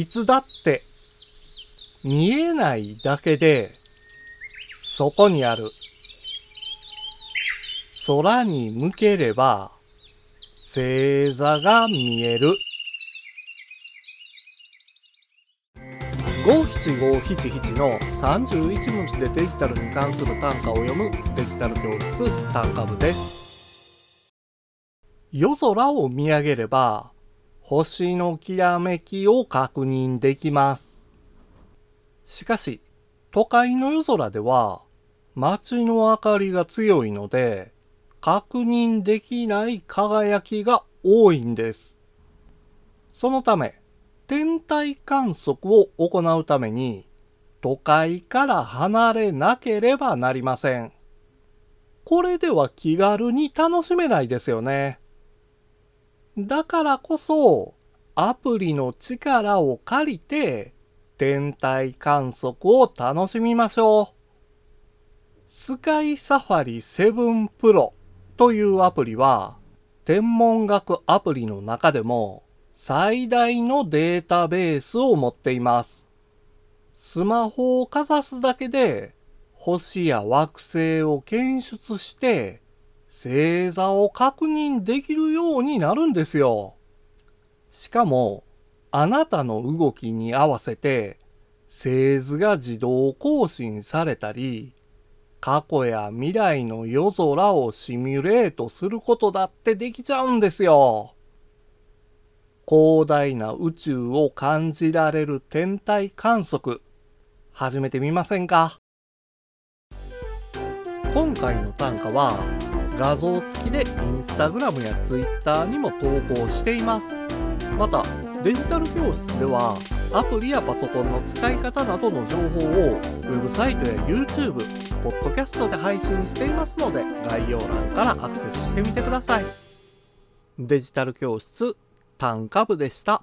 いつだって見えないだけでそこにある。空に向ければ星座が見える。五七五七七の31文字でデジタルに関する単価を読むデジタル教室単価部です。夜空を見上げれば星のきらめきを確認できますしかし都会の夜空では街の明かりが強いので確認できない輝きが多いんです。そのため、天体観測を行うために都会から離れなければなりません。これでは気軽に楽しめないですよね。だからこそ、アプリの力を借りて、天体観測を楽しみましょう。スカイサファリ7プロというアプリは、天文学アプリの中でも最大のデータベースを持っています。スマホをかざすだけで星や惑星を検出して星座を確認できるようになるんですよ。しかも、あなたの動きに合わせて星図が自動更新されたり、過去や未来の夜空をシミュレートすることだってできちゃうんですよ。広大な宇宙を感じられる天体観測、始めてみませんか？今回の単価は画像付きでインスタグラムやツイッターにも投稿しています。また、デジタル教室ではアプリやパソコンの使い方などの情報をウェブサイトや YouTube、ポッドキャストで配信していますので概要欄からアクセスしてみてください。デジタル教室単価部でした。